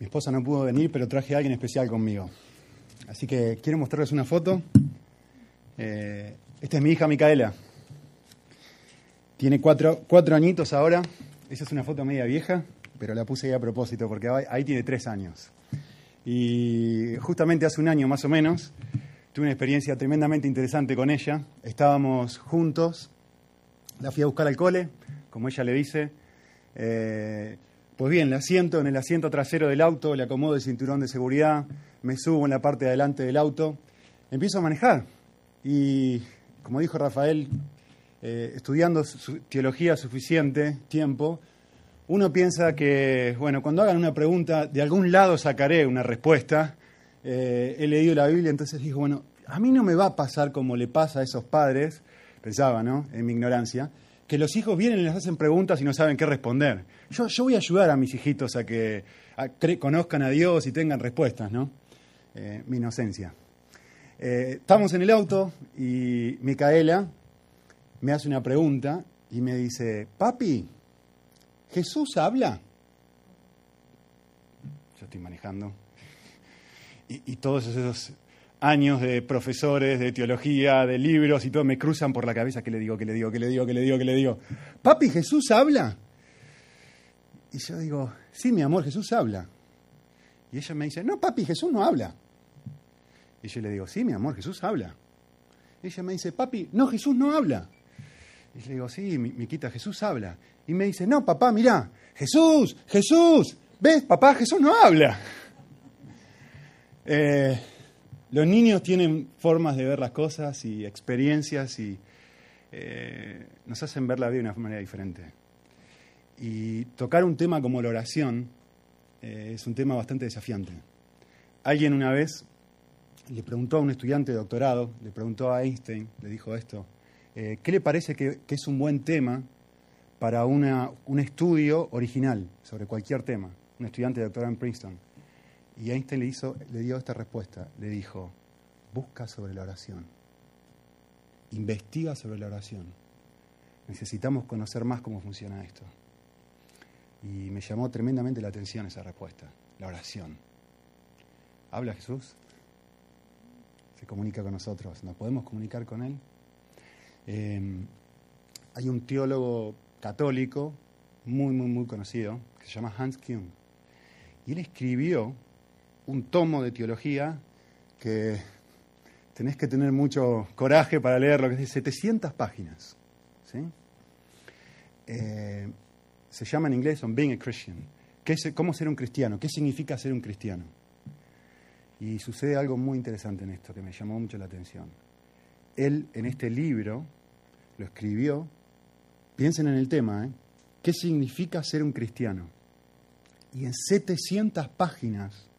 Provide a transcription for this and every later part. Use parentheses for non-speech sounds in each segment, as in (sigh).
Mi esposa no pudo venir, pero traje a alguien especial conmigo. Así que quiero mostrarles una foto. Eh, esta es mi hija Micaela. Tiene cuatro, cuatro añitos ahora. Esa es una foto media vieja, pero la puse ahí a propósito porque ahí tiene tres años. Y justamente hace un año más o menos tuve una experiencia tremendamente interesante con ella. Estábamos juntos, la fui a buscar al cole, como ella le dice. Eh, pues bien, la siento en el asiento trasero del auto, le acomodo el cinturón de seguridad, me subo en la parte de adelante del auto, empiezo a manejar. Y como dijo Rafael, eh, estudiando teología suficiente tiempo, uno piensa que, bueno, cuando hagan una pregunta, de algún lado sacaré una respuesta. Eh, he leído la Biblia, entonces digo, bueno, a mí no me va a pasar como le pasa a esos padres, pensaba, ¿no? En mi ignorancia, que los hijos vienen y les hacen preguntas y no saben qué responder. Yo, yo voy a ayudar a mis hijitos a que conozcan a Dios y tengan respuestas, ¿no? Eh, mi inocencia. Eh, estamos en el auto y Micaela me hace una pregunta y me dice, papi, ¿Jesús habla? Yo estoy manejando. Y, y todos esos años de profesores de teología, de libros y todo, me cruzan por la cabeza. ¿Qué le digo? ¿Qué le digo? ¿Qué le digo? ¿Qué le digo? ¿Qué le digo? Papi, ¿Jesús habla? Y yo digo, sí, mi amor, Jesús habla. Y ella me dice, no, papi, Jesús no habla. Y yo le digo, sí, mi amor, Jesús habla. Y ella me dice, papi, no, Jesús no habla. Y yo le digo, sí, Miquita, Jesús habla. Y me dice, no, papá, mira, Jesús, Jesús, ¿ves, papá, Jesús no habla? Eh, los niños tienen formas de ver las cosas y experiencias y eh, nos hacen ver la vida de una manera diferente. Y tocar un tema como la oración eh, es un tema bastante desafiante. Alguien una vez le preguntó a un estudiante de doctorado, le preguntó a Einstein, le dijo esto, eh, ¿qué le parece que, es un buen tema para una, un estudio original sobre cualquier tema? Un estudiante de doctorado en Princeton. Y Einstein le, le dio esta respuesta. Le dijo, busca sobre la oración. Investiga sobre la oración. Necesitamos conocer más cómo funciona esto. Y me llamó tremendamente la atención esa respuesta, la oración. ¿Habla Jesús? Se comunica con nosotros. ¿Nos podemos comunicar con Él? Em, hay un teólogo católico muy, muy, muy conocido que se llama Hans Kuhn. Y él escribió un tomo de teología que tenés que tener mucho coraje para leerlo, que es de 700 páginas. Eh, se llama en inglés On Being a Christian. ¿Qué es, ¿Cómo ser un cristiano? ¿Qué significa ser un cristiano? Y sucede algo muy interesante en esto que me llamó mucho la atención. Él en este libro lo escribió, piensen en el tema, ¿eh? ¿qué significa ser un cristiano? Y en 700 páginas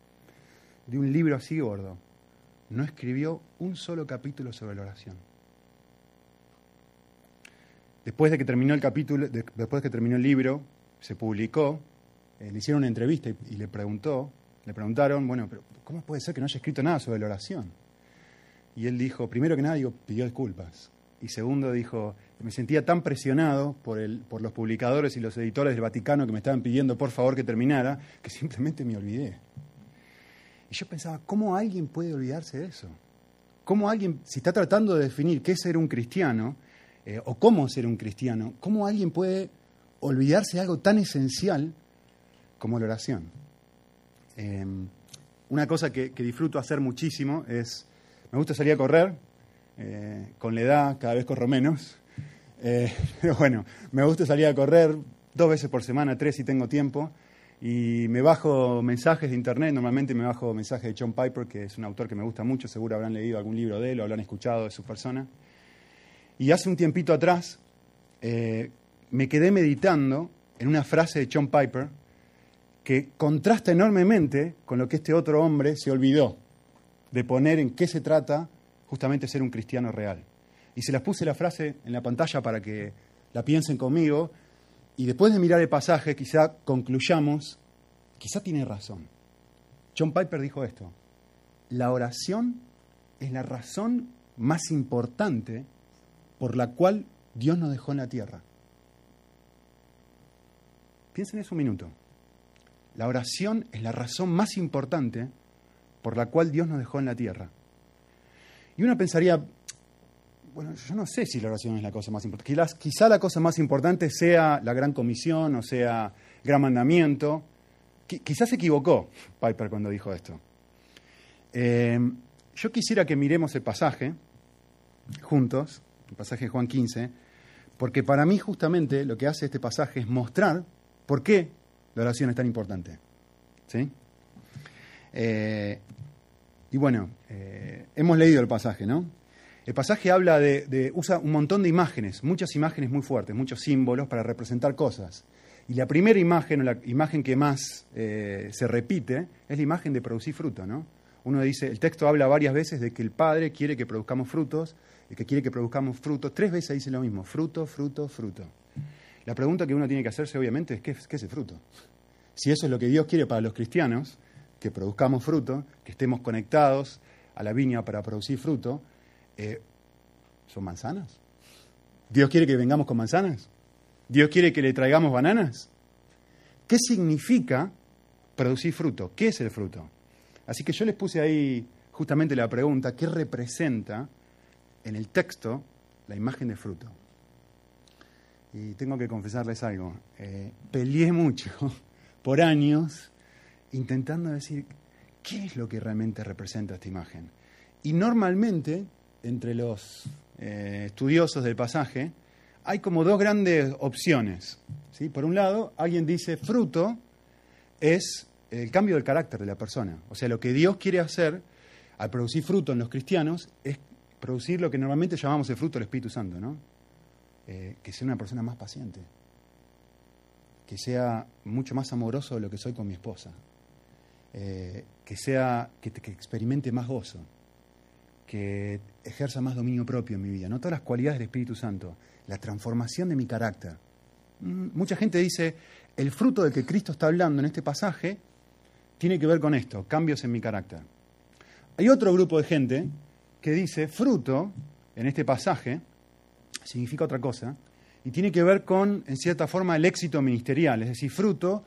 de un libro así gordo, no escribió un solo capítulo sobre la oración. Después de que terminó el capítulo, después de que terminó el libro, se publicó, eh, le hicieron una entrevista y, le preguntó, le preguntaron, bueno, pero ¿cómo puede ser que no haya escrito nada sobre la oración? Y él dijo, primero que nada, pidió disculpas. Y segundo, dijo, me sentía tan presionado por, el, por los publicadores y los editores del Vaticano que me estaban pidiendo por favor que terminara, que simplemente me olvidé. Y yo pensaba, ¿cómo alguien puede olvidarse de eso? ¿Cómo alguien, si está tratando de definir qué es ser un cristiano eh, o cómo ser un cristiano, cómo alguien puede olvidarse de algo tan esencial como la oración? Em, una cosa que, disfruto hacer muchísimo es, me gusta salir a correr, eh, con la edad cada vez corro menos, eh, (laughs) pero bueno, me gusta salir a correr dos veces por semana, tres si tengo tiempo, y me bajo mensajes de internet, normalmente me bajo mensajes de John Piper, que es un autor que me gusta mucho, seguro habrán leído algún libro de él o habrán escuchado de su persona. Y hace un tiempito atrás eh, me quedé meditando en una frase de John Piper que contrasta enormemente con lo que este otro hombre se olvidó de poner en qué se trata justamente ser un cristiano real. Y se las puse la frase en la pantalla para que la piensen conmigo y después de mirar el pasaje, quizá concluyamos, quizá tiene razón. John Piper dijo esto, la oración es la razón más importante por la cual Dios nos dejó en la tierra. Piensen eso un minuto. La oración es la razón más importante por la cual Dios nos dejó en la tierra. Y uno pensaría, bueno, yo no sé si la oración es la cosa más importante. Quizá, la cosa más importante sea la gran comisión o sea el gran mandamiento. quizás se equivocó Piper cuando dijo esto. Eh, yo quisiera que miremos el pasaje juntos, el pasaje de Juan 15, porque para mí justamente lo que hace este pasaje es mostrar por qué la oración es tan importante. ¿Sí? Eh, y bueno, eh, hemos leído el pasaje, ¿no? El pasaje habla de, usa un montón de imágenes, muchas imágenes muy fuertes, muchos símbolos para representar cosas. Y la primera imagen, o la imagen que más eh, se repite, es la imagen de producir fruto, ¿no? Uno dice, el texto habla varias veces de que el Padre quiere que produzcamos frutos, que quiere que produzcamos frutos. Tres veces dice lo mismo, fruto, fruto, fruto. La pregunta que uno tiene que hacerse, obviamente, es ¿qué, qué es el fruto? Si eso es lo que Dios quiere para los cristianos, que produzcamos fruto, que estemos conectados a la viña para producir fruto, eh, ¿son manzanas? ¿Dios quiere que vengamos con manzanas? ¿Dios quiere que le traigamos bananas? ¿Qué significa producir fruto? ¿Qué es el fruto? Así que yo les puse ahí justamente la pregunta, ¿qué representa en el texto la imagen de fruto? Y tengo que confesarles algo, eh, peleé mucho (laughs) por años intentando decir qué es lo que realmente representa esta imagen. Y normalmente, entre los eh, estudiosos del pasaje, hay como dos grandes opciones. Por un lado, alguien dice fruto es el cambio del carácter de la persona. O sea, lo que Dios quiere hacer al producir fruto en los cristianos es producir lo que normalmente llamamos el fruto del Espíritu Santo, ¿no? Eh, que sea una persona más paciente, que sea mucho más amoroso de lo que soy con mi esposa, eh, que sea, que, experimente más gozo, que ejerza más dominio propio en mi vida, no todas las cualidades del Espíritu Santo, la transformación de mi carácter. Mm, mucha gente dice, el fruto del que Cristo está hablando en este pasaje tiene que ver con esto, cambios en mi carácter. Hay otro grupo de gente que dice, fruto, en este pasaje, significa otra cosa, y tiene que ver con, en cierta forma, el éxito ministerial. Es decir, fruto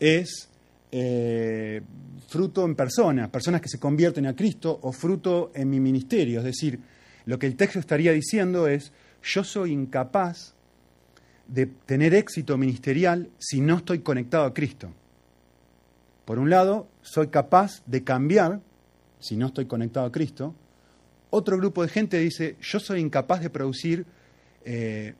es eh, fruto en personas, personas que se convierten a Cristo, o fruto en mi ministerio. Es decir, lo que el texto estaría diciendo es, yo soy incapaz de tener éxito ministerial si no estoy conectado a Cristo. Por un lado, soy capaz de cambiar si no estoy conectado a Cristo. Otro grupo de gente dice, yo soy incapaz de producir, eh,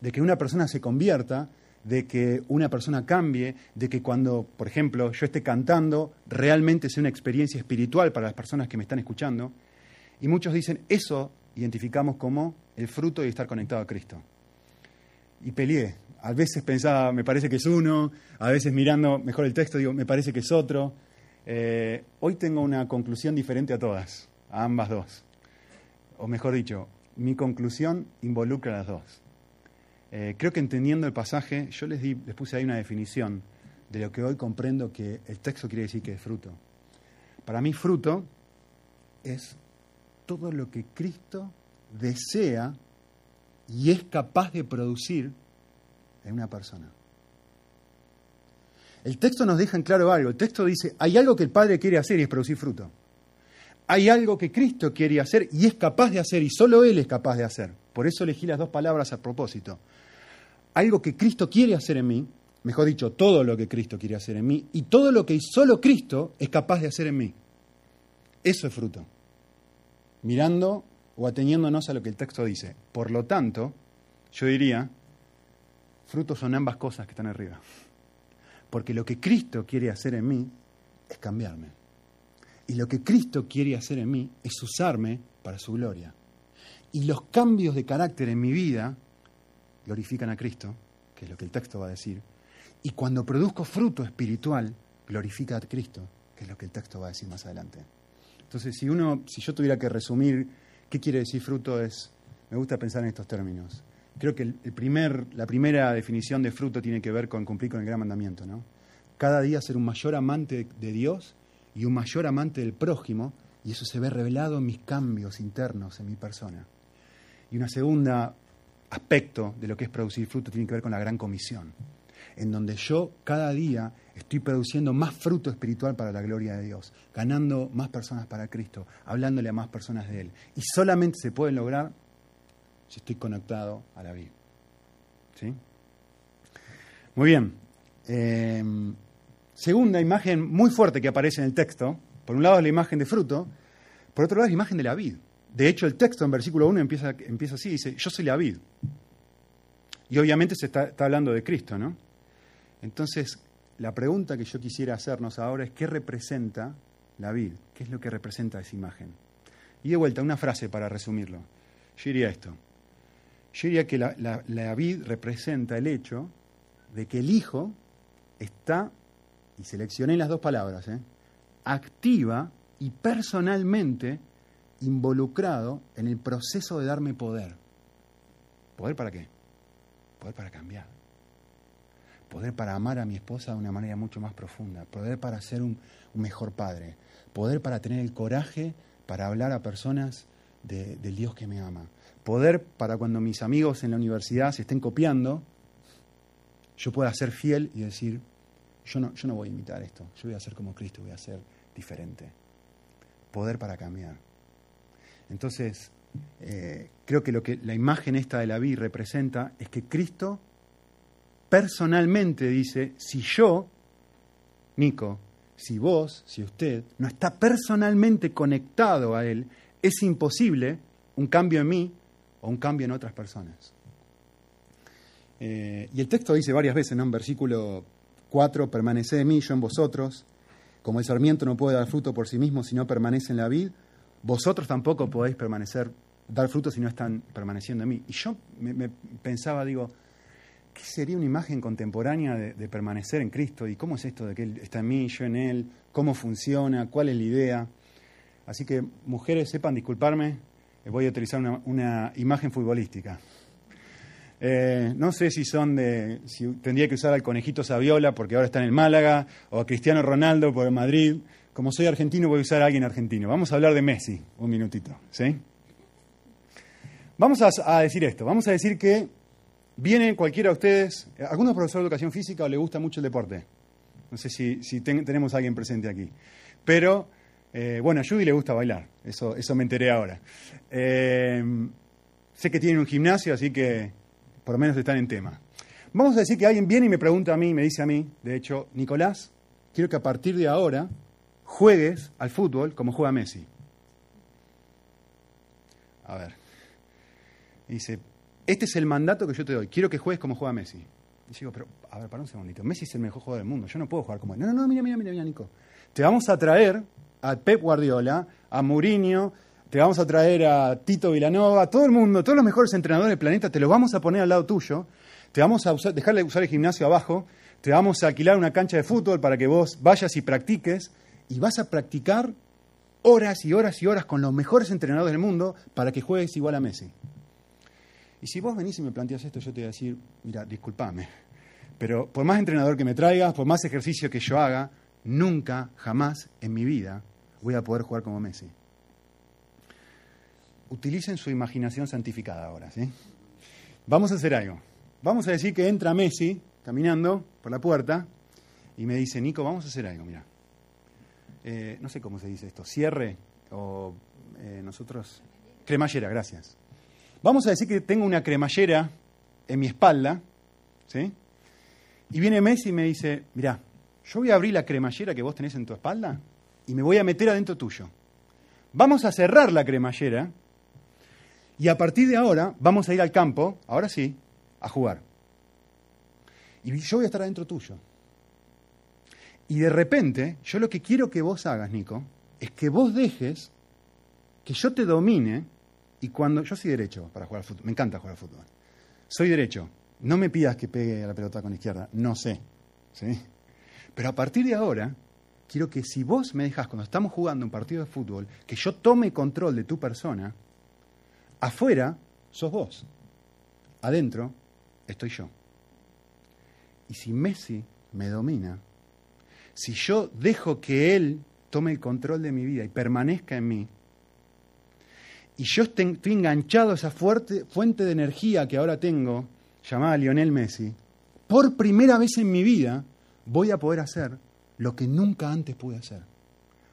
de que una persona se convierta de que una persona cambie, de que cuando, por ejemplo, yo esté cantando, realmente sea una experiencia espiritual para las personas que me están escuchando. Y muchos dicen, eso identificamos como el fruto de estar conectado a Cristo. Y peleé. A veces pensaba, me parece que es uno, a veces mirando mejor el texto, digo, me parece que es otro. Eh, hoy tengo una conclusión diferente a todas, a ambas dos. O mejor dicho, mi conclusión involucra a las dos. Eh, creo que entendiendo el pasaje, yo les, di, les puse ahí una definición de lo que hoy comprendo que el texto quiere decir que es fruto. Para mí fruto es todo lo que Cristo desea y es capaz de producir en una persona. El texto nos deja en claro algo. El texto dice, hay algo que el Padre quiere hacer y es producir fruto. Hay algo que Cristo quiere hacer y es capaz de hacer y solo Él es capaz de hacer. Por eso elegí las dos palabras a propósito algo que Cristo quiere hacer en mí, mejor dicho, todo lo que Cristo quiere hacer en mí, y todo lo que solo Cristo es capaz de hacer en mí. Eso es fruto. Mirando o ateniéndonos a lo que el texto dice. Por lo tanto, yo diría, frutos son ambas cosas que están arriba. Porque lo que Cristo quiere hacer en mí es cambiarme. Y lo que Cristo quiere hacer en mí es usarme para su gloria. Y los cambios de carácter en mi vida glorifican a Cristo, que es lo que el texto va a decir, y cuando produzco fruto espiritual, glorifica a Cristo, que es lo que el texto va a decir más adelante. Entonces, si uno, si yo tuviera que resumir qué quiere decir fruto, es, me gusta pensar en estos términos. Creo que el, primer, la primera definición de fruto tiene que ver con cumplir con el gran mandamiento, ¿no? Cada día ser un mayor amante de Dios y un mayor amante del prójimo, y eso se ve revelado en mis cambios internos, en mi persona. Y una segunda aspecto de lo que es producir fruto tiene que ver con la gran comisión, en donde yo cada día estoy produciendo más fruto espiritual para la gloria de Dios, ganando más personas para Cristo, hablándole a más personas de Él. Y solamente se puede lograr si estoy conectado a la vida. ¿Sí? Muy bien. Eh, segunda imagen muy fuerte que aparece en el texto. Por un lado es la imagen de fruto, por otro lado es la imagen de la vid. De hecho, el texto en versículo 1 empieza, así, dice, yo soy la vid. Y obviamente se está, está hablando de Cristo, ¿no? Entonces, la pregunta que yo quisiera hacernos ahora es, ¿qué representa la vid? ¿Qué es lo que representa esa imagen? Y de vuelta, una frase para resumirlo. Yo diría esto. Yo diría que la, la, vid representa el hecho de que el hijo está, y seleccioné las dos palabras, ¿eh? activa y personalmente involucrado en el proceso de darme poder. ¿Poder para qué? Poder para cambiar. Poder para amar a mi esposa de una manera mucho más profunda. Poder para ser un, mejor padre. Poder para tener el coraje para hablar a personas del Dios que me ama. Poder para cuando mis amigos en la universidad se estén copiando, yo pueda ser fiel y decir, yo no, yo no voy a imitar esto, yo voy a ser como Cristo, voy a ser diferente. Poder para cambiar. Entonces, eh, creo que lo que la imagen esta de la vida representa es que Cristo personalmente dice, si yo, Nico, si vos, si usted, no está personalmente conectado a Él, es imposible un cambio en mí o un cambio en otras personas. Eh, y el texto dice varias veces, ¿no? En versículo 4, permanece en mí, yo en vosotros. Como el sarmiento no puede dar fruto por sí mismo si no permanece en la vid, vosotros tampoco podéis permanecer, dar fruto si no están permaneciendo en mí. Y yo me, pensaba, digo, ¿qué sería una imagen contemporánea de, permanecer en Cristo? ¿Y cómo es esto de que Él está en mí, yo en Él? ¿Cómo funciona? ¿Cuál es la idea? Así que, mujeres, sepan disculparme, voy a utilizar una, imagen futbolística. Eh, no sé si son de. si tendría que usar al conejito Saviola porque ahora está en el Málaga, o a Cristiano Ronaldo por Madrid. Como soy argentino, voy a usar a alguien argentino. Vamos a hablar de Messi, un minutito, ¿sí? Vamos a, decir esto, vamos a decir que viene cualquiera de ustedes, algunos profesores de educación física o le gusta mucho el deporte. No sé si, tenemos a alguien presente aquí. Pero, eh, bueno, a Judy le gusta bailar, eso, eso me enteré ahora. Eh, sé que tienen un gimnasio, así que por lo menos están en tema. Vamos a decir que alguien viene y me pregunta a mí, me dice a mí, de hecho, Nicolás, quiero que a partir de ahora juegues al fútbol como juega Messi. A ver. dice, este es el mandato que yo te doy. Quiero que juegues como juega Messi. Y digo, pero, a ver, para un segundito. Messi es el mejor jugador del mundo. Yo no puedo jugar como él. No, no, no, mira, mira, mira, Nico. Te vamos a traer a Pep Guardiola, a Mourinho, te vamos a traer a Tito Vilanova, todo el mundo, todos los mejores entrenadores del planeta, te los vamos a poner al lado tuyo. Te vamos a usar, dejarle usar el gimnasio abajo. Te vamos a alquilar una cancha de fútbol para que vos vayas y practiques y vas a practicar horas y horas y horas con los mejores entrenadores del mundo para que juegues igual a Messi. Y si vos venís y me planteas esto, yo te voy a decir, mira, discúlpame, pero por más entrenador que me traigas, por más ejercicio que yo haga, nunca, jamás en mi vida voy a poder jugar como Messi. Utilicen su imaginación santificada ahora, ¿sí? Vamos a hacer algo. Vamos a decir que entra Messi caminando por la puerta y me dice, Nico, vamos a hacer algo, mira. Eh, no sé cómo se dice esto, cierre o eh, nosotros... Cremallera, gracias. Vamos a decir que tengo una cremallera en mi espalda, ¿sí? Y viene Messi y me dice, mira, yo voy a abrir la cremallera que vos tenés en tu espalda y me voy a meter adentro tuyo. Vamos a cerrar la cremallera y a partir de ahora vamos a ir al campo, ahora sí, a jugar. Y yo voy a estar adentro tuyo. Y de repente, yo lo que quiero que vos hagas, Nico, es que vos dejes que yo te domine y cuando yo soy derecho para jugar al fútbol, me encanta jugar al fútbol. Soy derecho. No me pidas que pegue a la pelota con la izquierda, no sé. ¿sí? Pero a partir de ahora, quiero que si vos me dejas cuando estamos jugando un partido de fútbol, que yo tome control de tu persona, afuera sos vos. Adentro estoy yo. Y si Messi me domina, si yo dejo que Él tome el control de mi vida y permanezca en mí, y yo estoy, enganchado a esa fuerte, fuente de energía que ahora tengo, llamada Lionel Messi, por primera vez en mi vida voy a poder hacer lo que nunca antes pude hacer.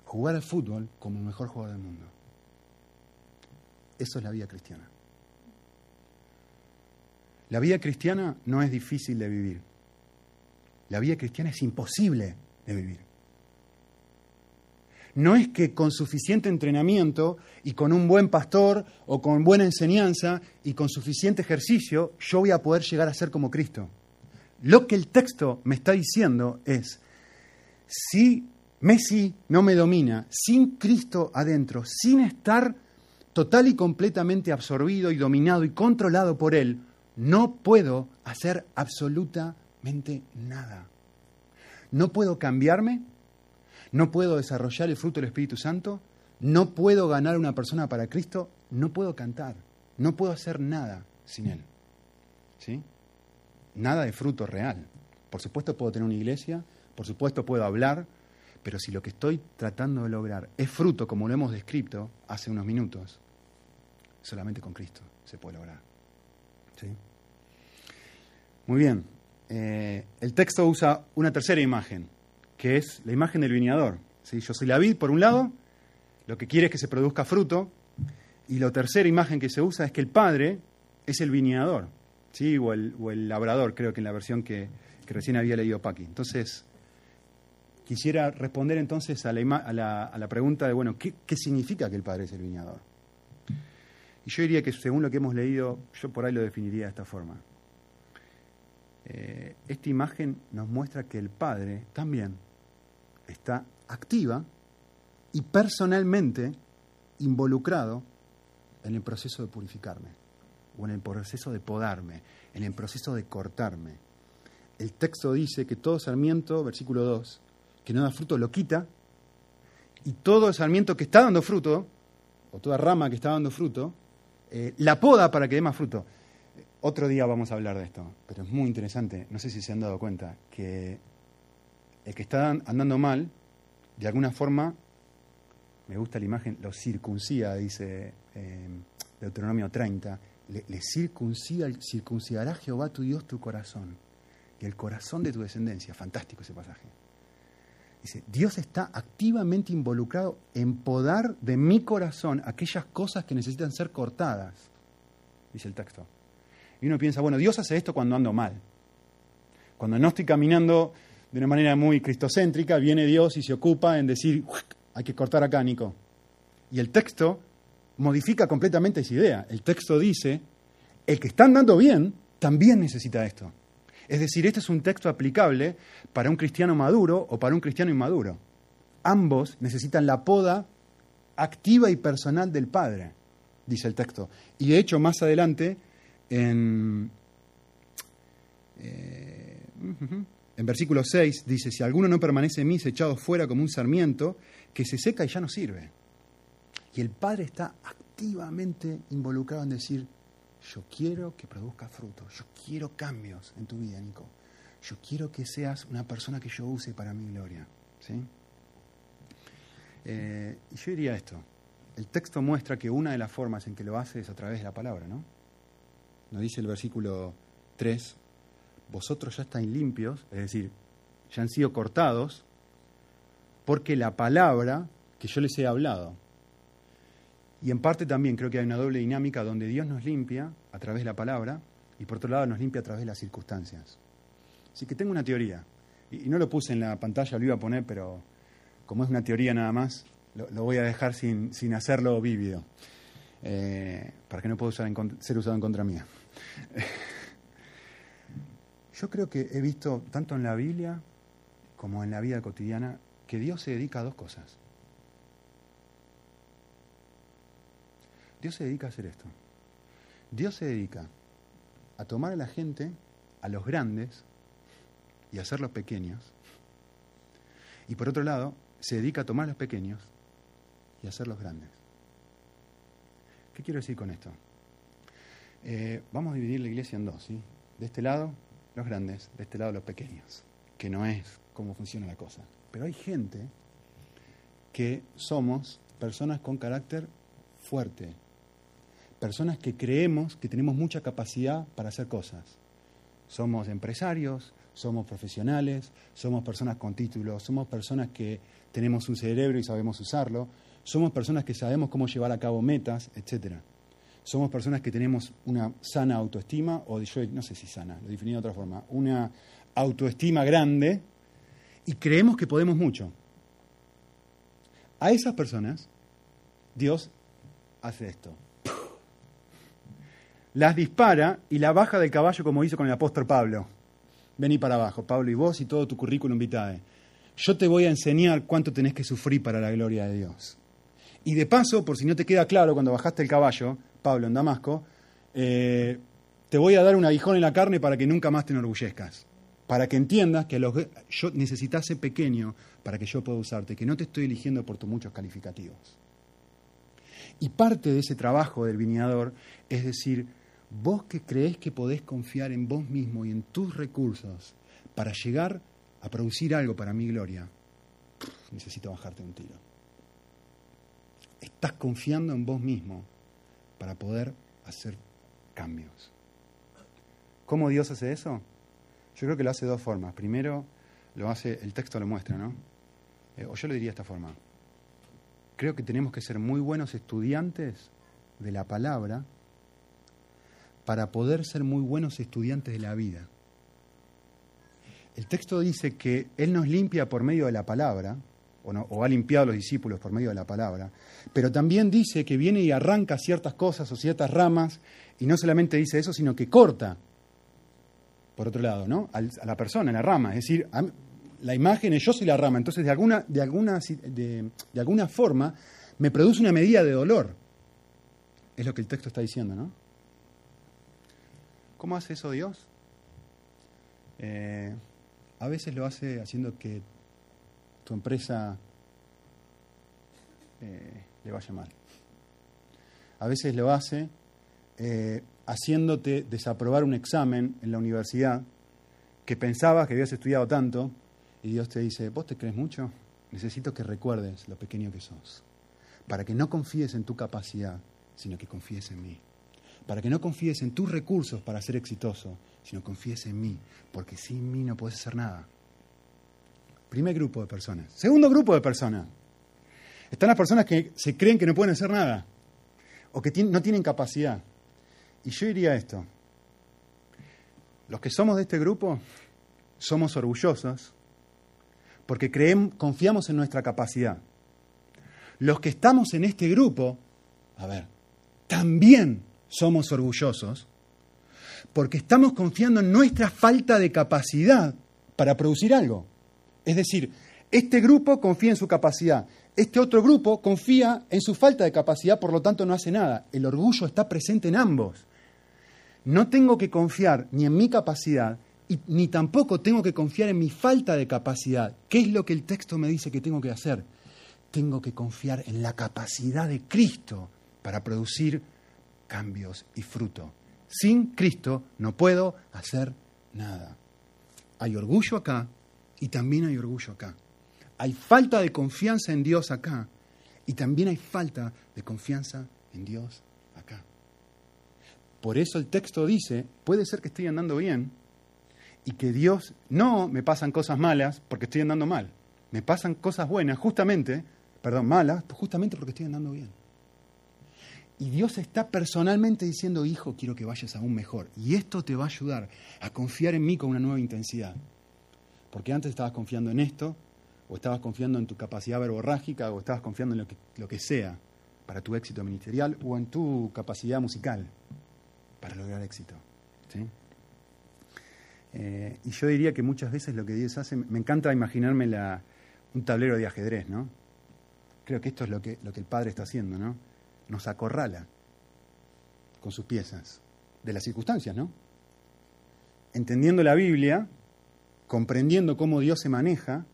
Jugar al fútbol como el mejor jugador del mundo. Eso es la vida cristiana. La vida cristiana no es difícil de vivir. La vida cristiana es imposible de vivir. No es que con suficiente entrenamiento y con un buen pastor o con buena enseñanza y con suficiente ejercicio yo voy a poder llegar a ser como Cristo. Lo que el texto me está diciendo es, si Messi no me domina, sin Cristo adentro, sin estar total y completamente absorbido y dominado y controlado por Él, no puedo hacer absolutamente nada. No puedo cambiarme, no puedo desarrollar el fruto del Espíritu Santo, no puedo ganar una persona para Cristo, no puedo cantar, no puedo hacer nada sin Él. ¿Sí? Nada de fruto real. Por supuesto puedo tener una iglesia, por supuesto puedo hablar, pero si lo que estoy tratando de lograr es fruto, como lo hemos descrito hace unos minutos, solamente con Cristo se puede lograr. ¿Sí? Muy bien. Eh, el texto usa una tercera imagen, que es la imagen del viñador. ¿sí? Yo soy la vid, por un lado, lo que quiere es que se produzca fruto, y la tercera imagen que se usa es que el padre es el viñador, ¿sí? o, el, labrador, creo que en la versión que, recién había leído Paqui. Entonces, quisiera responder entonces a la, pregunta de, bueno, ¿qué, ¿qué significa que el padre es el viñador? Y yo diría que según lo que hemos leído, yo por ahí lo definiría de esta forma. Eh, esta imagen nos muestra que el Padre también está activa y personalmente involucrado en el proceso de purificarme, o en el proceso de podarme, en el proceso de cortarme. El texto dice que todo sarmiento, versículo 2, que no da fruto lo quita, y todo sarmiento que está dando fruto, o toda rama que está dando fruto, eh, la poda para que dé más fruto. Otro día vamos a hablar de esto, pero es muy interesante. No sé si se han dado cuenta que el que está andando mal, de alguna forma, me gusta la imagen, lo circuncida, dice eh, Deuteronomio 30, le, le circuncida, circuncidará Jehová tu Dios tu corazón y el corazón de tu descendencia. Fantástico ese pasaje. Dice, Dios está activamente involucrado en podar de mi corazón aquellas cosas que necesitan ser cortadas, dice el texto. Y uno piensa, bueno, Dios hace esto cuando ando mal. Cuando no estoy caminando de una manera muy cristocéntrica, viene Dios y se ocupa en decir, hay que cortar acá, Nico. Y el texto modifica completamente esa idea. El texto dice, el que está andando bien también necesita esto. Es decir, este es un texto aplicable para un cristiano maduro o para un cristiano inmaduro. Ambos necesitan la poda activa y personal del Padre, dice el texto. Y de hecho, más adelante en, eh, en versículo 6 dice, si alguno no permanece en mí, es echado fuera como un sarmiento que se seca y ya no sirve. Y el Padre está activamente involucrado en decir, yo quiero que produzca fruto, yo quiero cambios en tu vida, Nico. Yo quiero que seas una persona que yo use para mi gloria. ¿sí? Eh, y yo diría esto, el texto muestra que una de las formas en que lo hace es a través de la palabra, ¿no? Nos dice el versículo 3, vosotros ya estáis limpios, es decir, ya han sido cortados, porque la palabra que yo les he hablado. Y en parte también creo que hay una doble dinámica donde Dios nos limpia a través de la palabra y por otro lado nos limpia a través de las circunstancias. Así que tengo una teoría, y no lo puse en la pantalla, lo iba a poner, pero como es una teoría nada más, lo, voy a dejar sin, sin hacerlo vívido, eh, para que no pueda ser usado en contra mía. (laughs) Yo creo que he visto, tanto en la Biblia como en la vida cotidiana, que Dios se dedica a dos cosas. Dios se dedica a hacer esto. Dios se dedica a tomar a la gente, a los grandes, y a hacerlos pequeños. Y por otro lado, se dedica a tomar a los pequeños y a hacerlos grandes. ¿Qué quiero decir con esto? Eh, vamos a dividir la iglesia en dos, ¿sí? De este lado, los grandes, de este lado, los pequeños, que no es cómo funciona la cosa. Pero hay gente que somos personas con carácter fuerte, personas que creemos que tenemos mucha capacidad para hacer cosas. Somos empresarios, somos profesionales, somos personas con títulos, somos personas que tenemos un cerebro y sabemos usarlo, somos personas que sabemos cómo llevar a cabo metas, etcétera. Somos personas que tenemos una sana autoestima, o yo no sé si sana, lo definí de otra forma, una autoestima grande y creemos que podemos mucho. A esas personas, Dios hace esto. Las dispara y la baja del caballo como hizo con el apóstol Pablo. Vení para abajo, Pablo, y vos y todo tu currículum vitae. Yo te voy a enseñar cuánto tenés que sufrir para la gloria de Dios. Y de paso, por si no te queda claro cuando bajaste el caballo, Pablo, en Damasco, eh, te voy a dar un aguijón en la carne para que nunca más te enorgullezcas. Para que entiendas que los, yo necesitas ser pequeño para que yo pueda usarte, que no te estoy eligiendo por tus muchos calificativos. Y parte de ese trabajo del viñador es decir, vos que crees que podés confiar en vos mismo y en tus recursos para llegar a producir algo para mi gloria, necesito bajarte un tiro. Estás confiando en vos mismo para poder hacer cambios. ¿Cómo Dios hace eso? Yo creo que lo hace de dos formas. Primero, lo hace, el texto lo muestra, ¿no? Eh, o yo lo diría de esta forma. Creo que tenemos que ser muy buenos estudiantes de la palabra para poder ser muy buenos estudiantes de la vida. El texto dice que Él nos limpia por medio de la palabra, o, ha limpiado a los discípulos por medio de la palabra, pero también dice que viene y arranca ciertas cosas o ciertas ramas, y no solamente dice eso, sino que corta, por otro lado, ¿no? a la persona, en la rama. Es decir, la imagen es yo soy la rama, entonces de alguna, de alguna, de alguna forma me produce una medida de dolor. Es lo que el texto está diciendo, ¿no? ¿Cómo hace eso Dios? Eh, a veces lo hace haciendo que tu empresa eh, le vaya mal. A veces lo hace eh, haciéndote desaprobar un examen en la universidad que pensabas que habías estudiado tanto y Dios te dice, ¿vos te crees mucho? Necesito que recuerdes lo pequeño que sos, para que no confíes en tu capacidad, sino que confíes en mí. Para que no confíes en tus recursos para ser exitoso, sino confíes en mí, porque sin mí no puedes hacer nada. Primer grupo de personas. Segundo grupo de personas. Están las personas que se creen que no pueden hacer nada o que no tienen capacidad. Y yo diría esto. Los que somos de este grupo somos orgullosos porque creemos, confiamos en nuestra capacidad. Los que estamos en este grupo, a ver, también somos orgullosos porque estamos confiando en nuestra falta de capacidad para producir algo. Es decir, este grupo confía en su capacidad, este otro grupo confía en su falta de capacidad, por lo tanto no hace nada. El orgullo está presente en ambos. No tengo que confiar ni en mi capacidad, ni tampoco tengo que confiar en mi falta de capacidad. ¿Qué es lo que el texto me dice que tengo que hacer? Tengo que confiar en la capacidad de Cristo para producir cambios y fruto. Sin Cristo no puedo hacer nada. Hay orgullo acá y también hay orgullo acá. Hay falta de confianza en Dios acá y también hay falta de confianza en Dios acá. Por eso el texto dice, puede ser que estoy andando bien y que Dios no me pasan cosas malas porque estoy andando mal. Me pasan cosas buenas justamente, perdón, malas, justamente porque estoy andando bien. Y Dios está personalmente diciendo, hijo, quiero que vayas aún mejor. Y esto te va a ayudar a confiar en mí con una nueva intensidad. Porque antes estabas confiando en esto, o estabas confiando en tu capacidad verborrágica, o estabas confiando en lo que, lo que sea para tu éxito ministerial, o en tu capacidad musical para lograr éxito. Eh, y yo diría que muchas veces lo que Dios hace, me encanta imaginarme la, un tablero de ajedrez, ¿no? Creo que esto es lo que, lo que el Padre está haciendo, ¿no? Nos acorrala con sus piezas, de las circunstancias, ¿no? Entendiendo la Biblia, comprendiendo cómo Dios se maneja,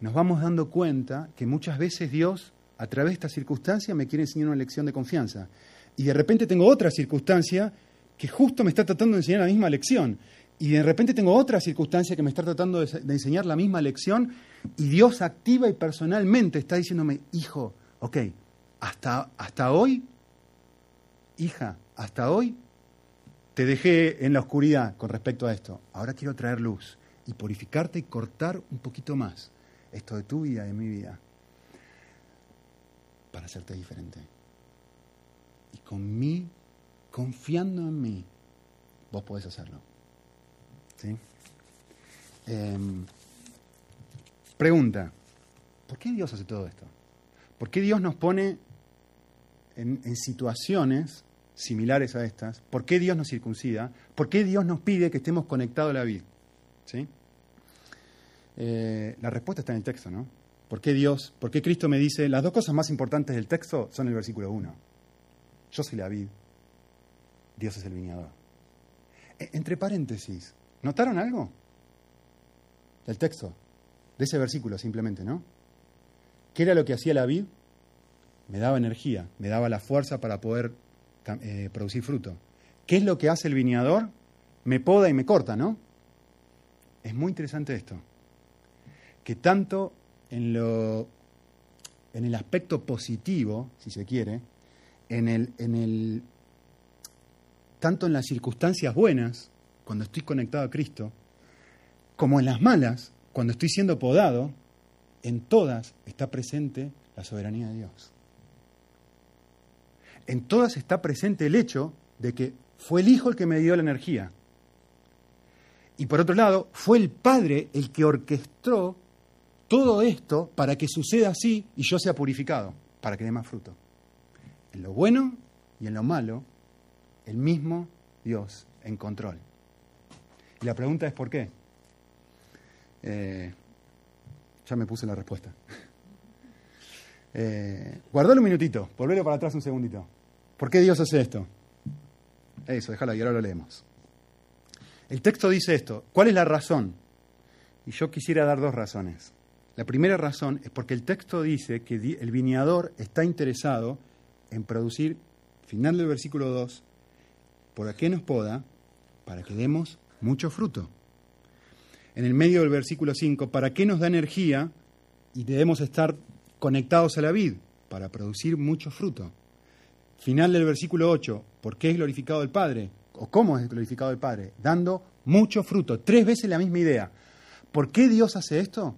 nos vamos dando cuenta que muchas veces Dios, a través de esta circunstancia, me quiere enseñar una lección de confianza. Y de repente tengo otra circunstancia que justo me está tratando de enseñar la misma lección. Y de repente tengo otra circunstancia que me está tratando de, enseñar la misma lección. Y Dios activa y personalmente está diciéndome, hijo, ok, hasta, hasta hoy, hija, hasta hoy te dejé en la oscuridad con respecto a esto. Ahora quiero traer luz y purificarte y cortar un poquito más esto de tu vida y de mi vida para hacerte diferente. Y con mí, confiando en mí, vos podés hacerlo. ¿Sí? Em, pregunta, ¿por qué Dios hace todo esto? ¿Por qué Dios nos pone en, en situaciones similares a estas? ¿Por qué Dios nos circuncida? ¿Por qué Dios nos pide que estemos conectados a la vida? ¿Sí? Eh, la respuesta está en el texto, ¿no? ¿Por qué Dios, por qué Cristo me dice, las dos cosas más importantes del texto son el versículo 1. Yo soy la vid, Dios es el viñador. E, entre paréntesis, ¿notaron algo? Del texto, de ese versículo simplemente, ¿no? ¿Qué era lo que hacía la vid? Me daba energía, me daba la fuerza para poder eh, producir fruto. ¿Qué es lo que hace el viñador? Me poda y me corta, ¿no? Es muy interesante esto. Que tanto en, lo, en el aspecto positivo, si se quiere, en el, en el, tanto en las circunstancias buenas, cuando estoy conectado a Cristo, como en las malas, cuando estoy siendo podado, en todas está presente la soberanía de Dios. En todas está presente el hecho de que fue el Hijo el que me dio la energía, y por otro lado, fue el Padre el que orquestó todo esto para que suceda así y yo sea purificado, para que dé más fruto. En lo bueno y en lo malo, el mismo Dios en control. Y la pregunta es ¿por qué? Eh, ya me puse la respuesta. (laughs) Eh, guardalo un minutito, volverlo para atrás un segundito. ¿Por qué Dios hace esto? Eso, déjalo y ahora lo leemos. El texto dice esto. ¿Cuál es la razón? Y yo quisiera dar dos razones. La primera razón es porque el texto dice que el viñador está interesado en producir, final del versículo 2, por qué nos poda, para que demos mucho fruto. En el medio del versículo 5, ¿para qué nos da energía y debemos estar conectados a la vid? Para producir mucho fruto. Final del versículo 8, ¿por qué es glorificado el Padre? o cómo es glorificado el Padre, dando mucho fruto, tres veces la misma idea. ¿Por qué Dios hace esto?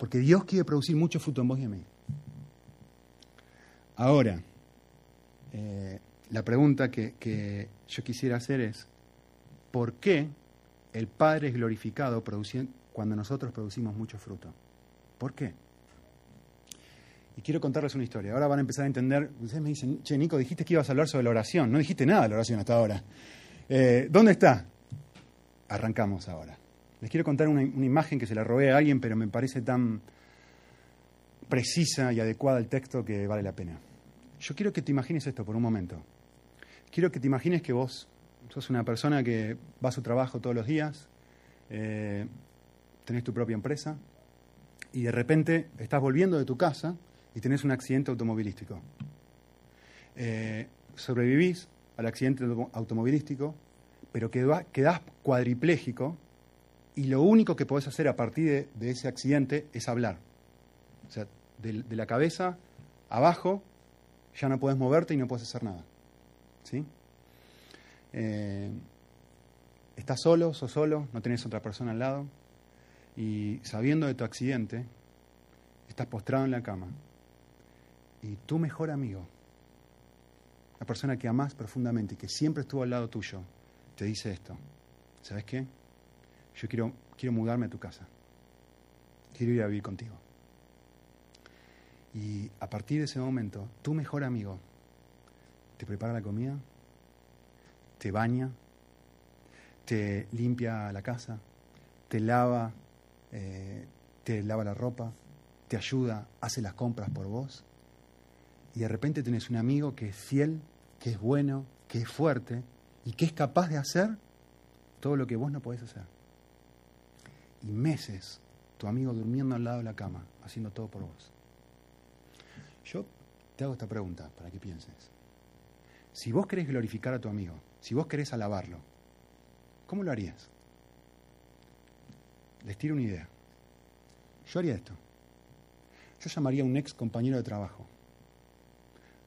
Porque Dios quiere producir mucho fruto en vos y en mí. Ahora, eh, la pregunta que, yo quisiera hacer es, ¿por qué el Padre es glorificado cuando nosotros producimos mucho fruto? ¿Por qué? Y quiero contarles una historia. Ahora van a empezar a entender. Ustedes me dicen, che, Nico, dijiste que ibas a hablar sobre la oración. No dijiste nada de la oración hasta ahora. Eh, ¿Dónde está? Arrancamos ahora. Les quiero contar una, imagen que se la robé a alguien, pero me parece tan precisa y adecuada al texto que vale la pena. Yo quiero que te imagines esto por un momento. Quiero que te imagines que vos sos una persona que va a su trabajo todos los días, eh, tenés tu propia empresa y de repente estás volviendo de tu casa y tenés un accidente automovilístico. Eh, sobrevivís al accidente automovilístico, pero quedás cuadripléjico y lo único que podés hacer a partir de, ese accidente es hablar. O sea, de, la cabeza abajo ya no podés moverte y no podés hacer nada. ¿Sí? Eh, estás solo, sos solo, no tenés otra persona al lado y sabiendo de tu accidente, estás postrado en la cama y tu mejor amigo, la persona que amás profundamente y que siempre estuvo al lado tuyo, te dice esto. ¿Sabes qué? Yo quiero, quiero mudarme a tu casa. Quiero ir a vivir contigo. Y a partir de ese momento, tu mejor amigo te prepara la comida, te baña, te limpia la casa, te lava, eh, te lava la ropa, te ayuda, hace las compras por vos y de repente tenés un amigo que es fiel, que es bueno, que es fuerte y que es capaz de hacer todo lo que vos no podés hacer. Y meses tu amigo durmiendo al lado de la cama, haciendo todo por vos. Yo te hago esta pregunta para que pienses. Si vos querés glorificar a tu amigo, si vos querés alabarlo, ¿cómo lo harías? Les tiro una idea. Yo haría esto. Yo llamaría a un ex compañero de trabajo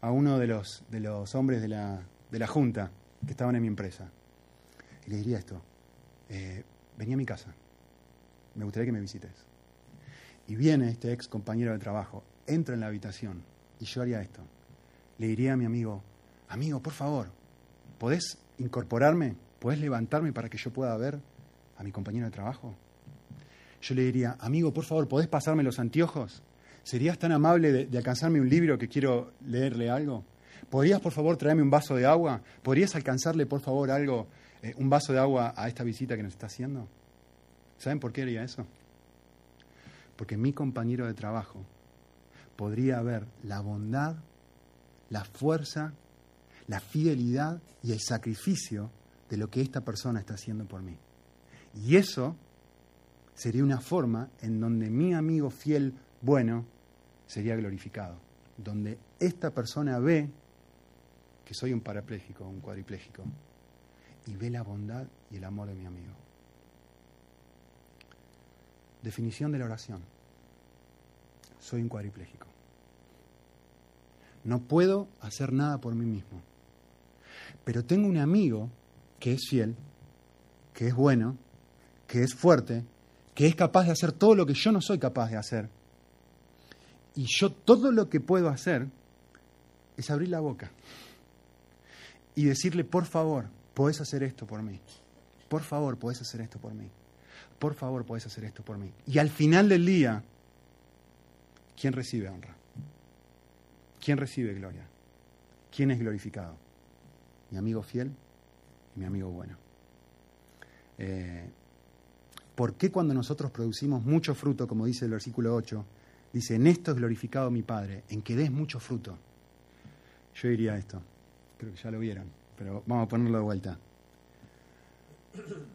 a uno de los, de los hombres de la, de la junta que estaban en mi empresa. Y le diría esto, eh, vení a mi casa, me gustaría que me visites. Y viene este ex compañero de trabajo, entra en la habitación y yo haría esto. Le diría a mi amigo, amigo, por favor, ¿podés incorporarme? ¿Podés levantarme para que yo pueda ver a mi compañero de trabajo? Yo le diría, amigo, por favor, ¿podés pasarme los anteojos? ¿Serías tan amable de, alcanzarme un libro que quiero leerle algo? ¿Podrías, por favor, traerme un vaso de agua? ¿Podrías alcanzarle, por favor, algo, eh, un vaso de agua a esta visita que nos está haciendo? ¿Saben por qué haría eso? Porque mi compañero de trabajo podría ver la bondad, la fuerza, la fidelidad y el sacrificio de lo que esta persona está haciendo por mí. Y eso sería una forma en donde mi amigo fiel, bueno, sería glorificado. Donde esta persona ve que soy un parapléjico, un cuadripléjico, y ve la bondad y el amor de mi amigo. Definición de la oración. Soy un cuadripléjico. No puedo hacer nada por mí mismo. Pero tengo un amigo que es fiel, que es bueno, que es fuerte, que es capaz de hacer todo lo que yo no soy capaz de hacer. Y yo todo lo que puedo hacer es abrir la boca y decirle, por favor, podés hacer esto por mí. Por favor, podés hacer esto por mí. Por favor, podés hacer esto por mí. Y al final del día, ¿quién recibe honra? ¿Quién recibe gloria? ¿Quién es glorificado? Mi amigo fiel y mi amigo bueno. Eh, ¿Por qué cuando nosotros producimos mucho fruto, como dice el versículo 8, dice, en esto es glorificado mi Padre, en que des mucho fruto? Yo diría esto, creo que ya lo vieron, pero vamos a ponerlo de vuelta.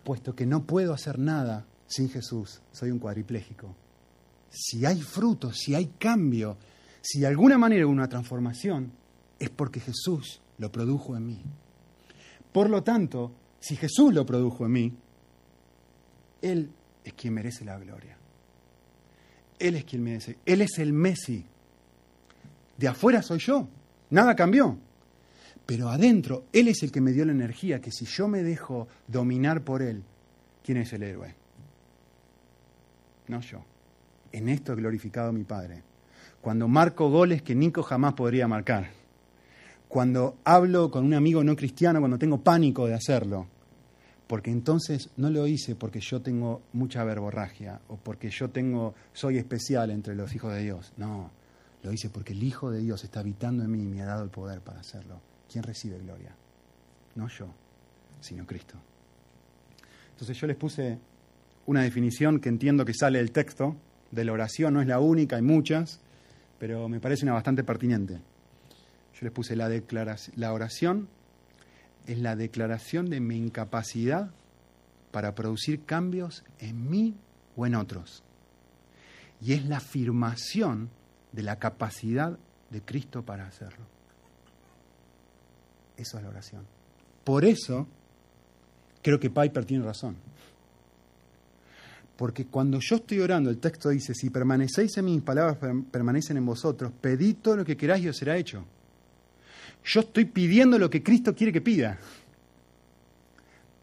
Puesto que no puedo hacer nada sin Jesús, soy un cuadripléjico. Si hay fruto, si hay cambio, si de alguna manera hubo una transformación, es porque Jesús lo produjo en mí. Por lo tanto, si Jesús lo produjo en mí, él es quien merece la gloria. Él es quien merece. Él es el Messi. De afuera soy yo. Nada cambió. Pero adentro, Él es el que me dio la energía, que si yo me dejo dominar por Él, ¿quién es el héroe? No yo. En esto he glorificado a mi Padre. Cuando marco goles que Nico jamás podría marcar. Cuando hablo con un amigo no cristiano, cuando tengo pánico de hacerlo porque entonces no lo hice porque yo tengo mucha verborragia o porque yo tengo soy especial entre los hijos de Dios. No, lo hice porque el Hijo de Dios está habitando en mí y me ha dado el poder para hacerlo. ¿Quién recibe gloria? No yo, sino Cristo. Entonces yo les puse una definición que entiendo que sale del texto de la oración, no es la única, hay muchas, pero me parece una bastante pertinente. Yo les puse la, declaración, la oración es la declaración de mi incapacidad para producir cambios en mí o en otros. Y es la afirmación de la capacidad de Cristo para hacerlo. Eso es la oración. Por eso creo que Piper tiene razón. Porque cuando yo estoy orando, el texto dice, si permanecéis en mis palabras, permanecen en vosotros, pedid todo lo que queráis y os será hecho. Yo estoy pidiendo lo que Cristo quiere que pida.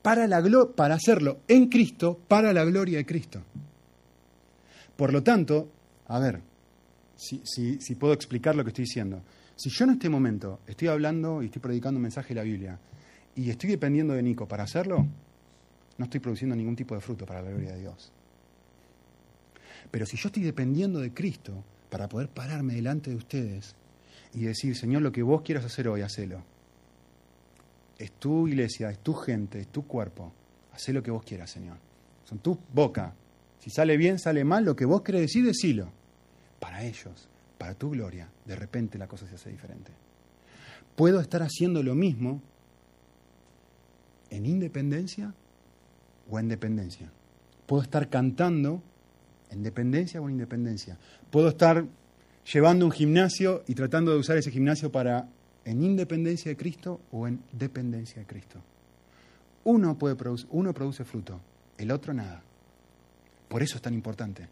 Para, la para hacerlo en Cristo, para la gloria de Cristo. Por lo tanto, a ver, si, si, puedo explicar lo que estoy diciendo. Si yo en este momento estoy hablando y estoy predicando un mensaje de la Biblia y estoy dependiendo de Nico para hacerlo, no estoy produciendo ningún tipo de fruto para la gloria de Dios. Pero si yo estoy dependiendo de Cristo para poder pararme delante de ustedes y decir, Señor, lo que vos quieras hacer hoy, hacelo. Es tu iglesia, es tu gente, es tu cuerpo. Hacé lo que vos quieras, Señor. Son tu boca. Si sale bien, sale mal, lo que vos querés decir, decilo. Para ellos, para tu gloria, de repente la cosa se hace diferente. Puedo estar haciendo lo mismo en independencia o en dependencia. Puedo estar cantando en dependencia o en independencia. Puedo estar llevando un gimnasio y tratando de usar ese gimnasio para en independencia de Cristo o en dependencia de Cristo. Uno, puede uno produce fruto, el otro nada. Por eso es tan importante.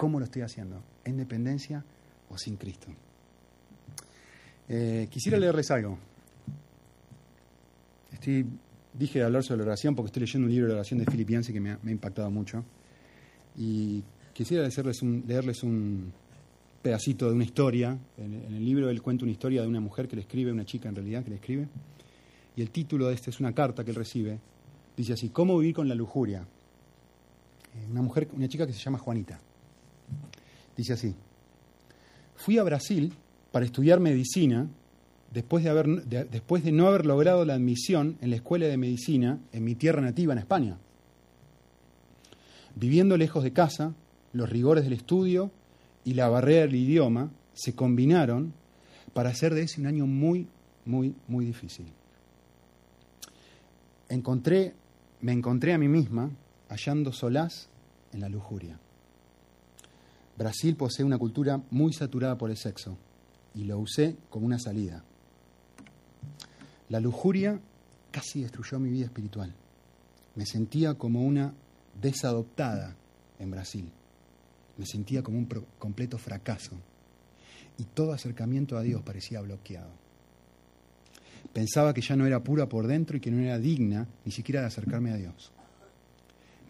¿Cómo lo estoy haciendo? ¿En dependencia o sin Cristo? Eh, quisiera leerles algo. Estoy, dije de hablar sobre la oración porque estoy leyendo un libro de oración de Filipiense que me ha, me ha impactado mucho. y quisiera leerles un, leerles un pedacito de una historia. En, en, el libro él cuenta una historia de una mujer que le escribe, una chica en realidad que le escribe. Y el título de este es una carta que él recibe. Dice así, ¿cómo vivir con la lujuria? Una mujer, una chica que se llama Juanita. Dice así, fui a Brasil para estudiar medicina después de, no haber logrado la admisión en la escuela de medicina en mi tierra nativa, en España. Viviendo lejos de casa, los rigores del estudio y la barrera del idioma se combinaron para hacer de ese un año muy, muy, muy difícil. Encontré, me encontré a mí misma hallando solaz en la lujuria. Brasil posee una cultura muy saturada por el sexo y lo usé como una salida. La lujuria casi destruyó mi vida espiritual. Me sentía como una desadoptada en Brasil. Me sentía como un completo fracaso. Y todo acercamiento a Dios parecía bloqueado. Pensaba que ya no era pura por dentro y que no era digna ni siquiera de acercarme a Dios.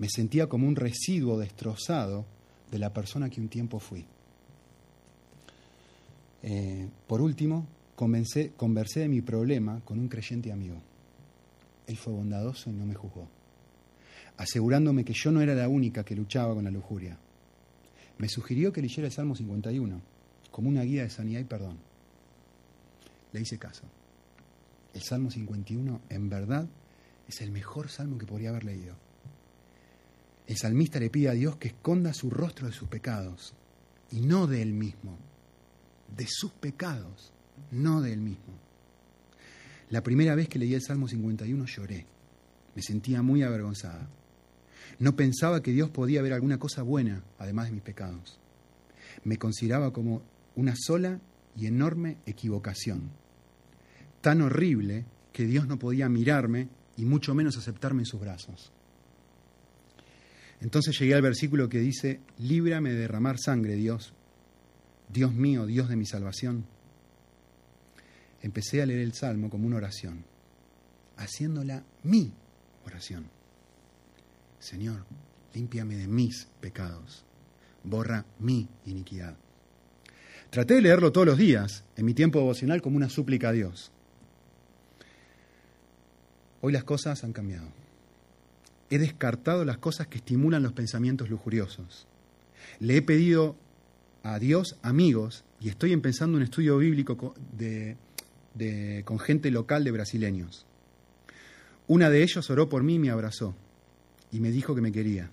Me sentía como un residuo destrozado de la persona que un tiempo fui. Eh, por último, conversé de mi problema con un creyente amigo. Él fue bondadoso y no me juzgó, asegurándome que yo no era la única que luchaba con la lujuria. Me sugirió que leyera el Salmo 51 como una guía de sanidad y perdón. Le hice caso. El Salmo 51 en verdad es el mejor salmo que podría haber leído. El salmista le pide a Dios que esconda su rostro de sus pecados y no de él mismo, de sus pecados, no de él mismo. La primera vez que leí el Salmo 51 lloré, me sentía muy avergonzada. No pensaba que Dios podía ver alguna cosa buena además de mis pecados. Me consideraba como una sola y enorme equivocación, tan horrible que Dios no podía mirarme y mucho menos aceptarme en sus brazos. Entonces llegué al versículo que dice, líbrame de derramar sangre, Dios, Dios mío, Dios de mi salvación. Empecé a leer el Salmo como una oración, haciéndola mi oración. Señor, límpiame de mis pecados, borra mi iniquidad. Traté de leerlo todos los días, en mi tiempo devocional, como una súplica a Dios. Hoy las cosas han cambiado. He descartado las cosas que estimulan los pensamientos lujuriosos. Le he pedido a Dios amigos y estoy empezando un estudio bíblico de, con gente local de brasileños. Una de ellos oró por mí y me abrazó y me dijo que me quería.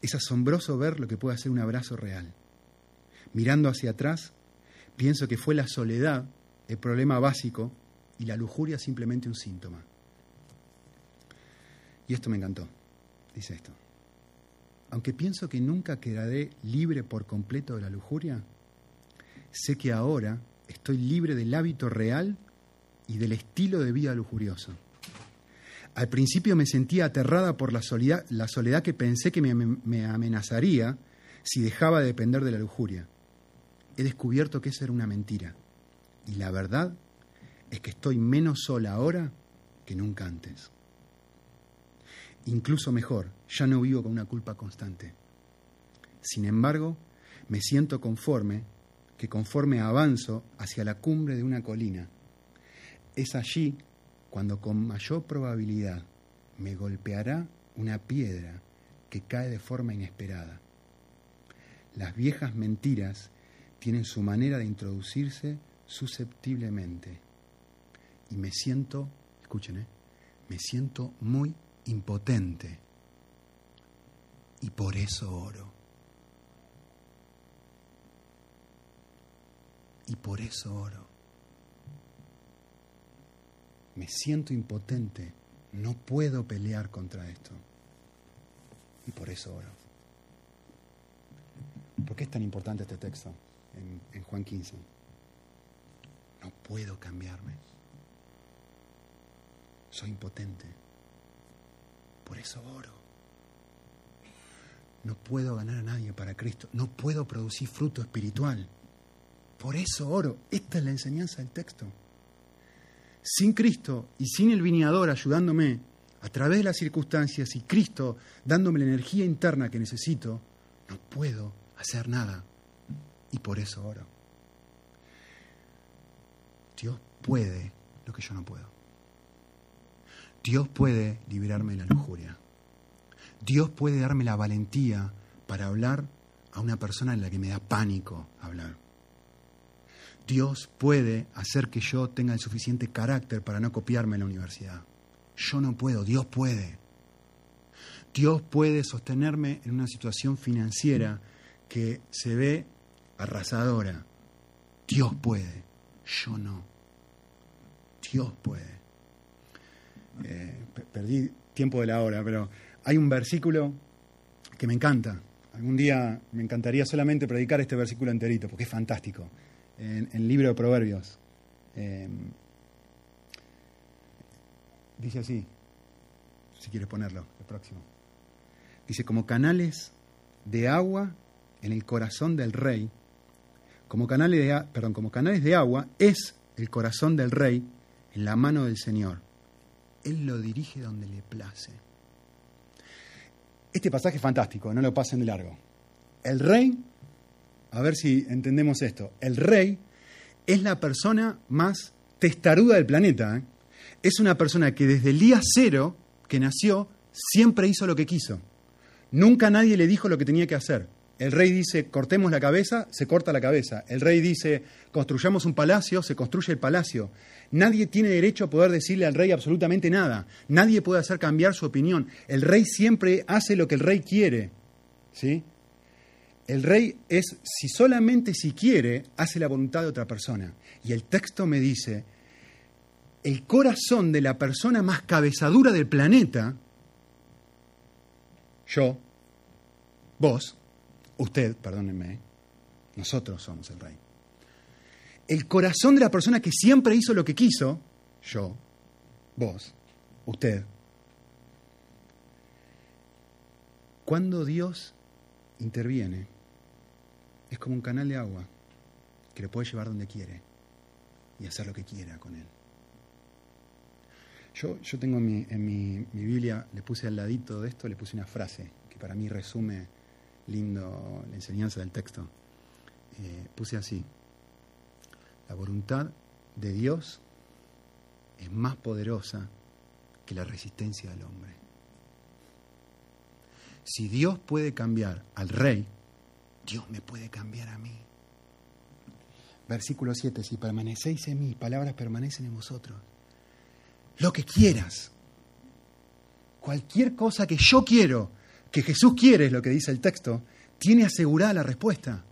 Es asombroso ver lo que puede hacer un abrazo real. Mirando hacia atrás, pienso que fue la soledad el problema básico y la lujuria simplemente un síntoma. Y esto me encantó. Dice esto. Aunque pienso que nunca quedaré libre por completo de la lujuria, sé que ahora estoy libre del hábito real y del estilo de vida lujurioso. Al principio me sentía aterrada por la soledad, la soledad que pensé que me, me amenazaría si dejaba de depender de la lujuria. He descubierto que esa era una mentira. Y la verdad es que estoy menos sola ahora que nunca antes. Incluso mejor, ya no vivo con una culpa constante. Sin embargo, me siento conforme que conforme avanzo hacia la cumbre de una colina, es allí cuando con mayor probabilidad me golpeará una piedra que cae de forma inesperada. Las viejas mentiras tienen su manera de introducirse susceptiblemente. Y me siento, escuchen, ¿eh? me siento muy impotente. Y por eso oro. Y por eso oro. Me siento impotente. No puedo pelear contra esto. Y por eso oro. ¿Por qué es tan importante este texto en, en Juan 15? No puedo cambiarme. Soy impotente. Por eso oro. No puedo ganar a nadie para Cristo. No puedo producir fruto espiritual. Por eso oro. Esta es la enseñanza del texto. Sin Cristo y sin el viñador ayudándome a través de las circunstancias y Cristo dándome la energía interna que necesito, No puedo hacer nada. Y por eso oro. Dios puede lo que yo no puedo. Dios puede liberarme de la lujuria. Dios puede darme la valentía para hablar a una persona en la que me da pánico hablar. Dios puede hacer que yo tenga el suficiente carácter para no copiarme en la universidad. Yo no puedo, Dios puede. Dios puede sostenerme en una situación financiera que se ve arrasadora. Dios puede, yo no. Dios puede. Eh, perdí tiempo de la hora, pero hay un versículo que me encanta. Algún día me encantaría solamente predicar este versículo enterito, porque es fantástico. En, el libro de Proverbios. Em, dice así, si quieres ponerlo, el próximo. Dice, como canales de agua en el corazón del rey, como canales de, perdón, como canales de agua es el corazón del rey en la mano del Señor. Él lo dirige donde le place. Este pasaje es fantástico, no lo pasen de largo. El rey, a ver si entendemos esto, el rey es la persona más testaruda del planeta. ¿eh? Es una persona que desde el día cero que nació siempre hizo lo que quiso. Nunca nadie le dijo lo que tenía que hacer. El rey dice, cortemos la cabeza, se corta la cabeza. El rey dice, construyamos un palacio, se construye el palacio. Nadie tiene derecho a poder decirle al rey absolutamente nada. Nadie puede hacer cambiar su opinión. El rey siempre hace lo que el rey quiere. ¿Sí? El rey es, si solamente si quiere, hace la voluntad de otra persona. Y el texto me dice, el corazón de la persona más cabezadura del planeta, yo, vos, usted, perdónenme, nosotros somos el rey. El corazón de la persona que siempre hizo lo que quiso, yo, vos, usted. Cuando Dios interviene, es como un canal de agua que le puede llevar donde quiere y hacer lo que quiera con él. Yo, yo tengo en, mi, en mi, mi Biblia, le puse al ladito de esto, le puse una frase que para mí resume lindo la enseñanza del texto. Eh, puse así, la voluntad de Dios es más poderosa que la resistencia del hombre. Si Dios puede cambiar al rey, Dios me puede cambiar a mí. Versículo 7, si permanecéis en mí, palabras permanecen en vosotros. Lo que quieras, cualquier cosa que yo quiero, que Jesús quiere, es lo que dice el texto, tiene asegurada la respuesta.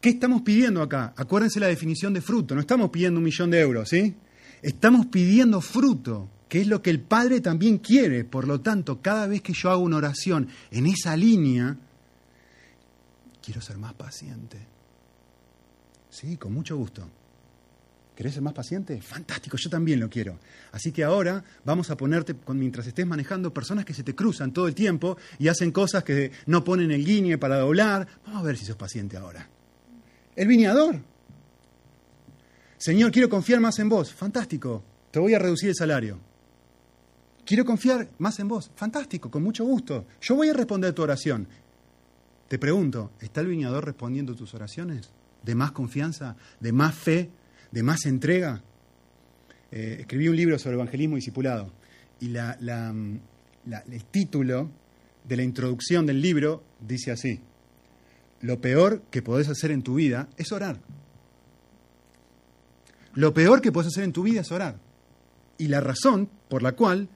¿Qué estamos pidiendo acá? Acuérdense la definición de fruto. No estamos pidiendo un millón de euros, ¿sí? Estamos pidiendo fruto, que es lo que el Padre también quiere. Por lo tanto, cada vez que yo hago una oración en esa línea, quiero ser más paciente. Sí, con mucho gusto. ¿Querés ser más paciente? Fantástico, yo también lo quiero. Así que ahora vamos a ponerte, mientras estés manejando, personas que se te cruzan todo el tiempo y hacen cosas que no ponen el guiñe para doblar. Vamos a ver si sos paciente ahora. El viñador. Señor, quiero confiar más en vos. Fantástico, te voy a reducir el salario. Quiero confiar más en vos. Fantástico, con mucho gusto. Yo voy a responder tu oración. Te pregunto, ¿está el viñador respondiendo tus oraciones? ¿De más confianza? ¿De más fe? De más entrega. Eh, escribí un libro sobre evangelismo discipulado y mm, el título de la introducción del libro dice así, lo peor que podés hacer en tu vida es orar. Lo peor que podés hacer en tu vida es orar. Y la razón por la cual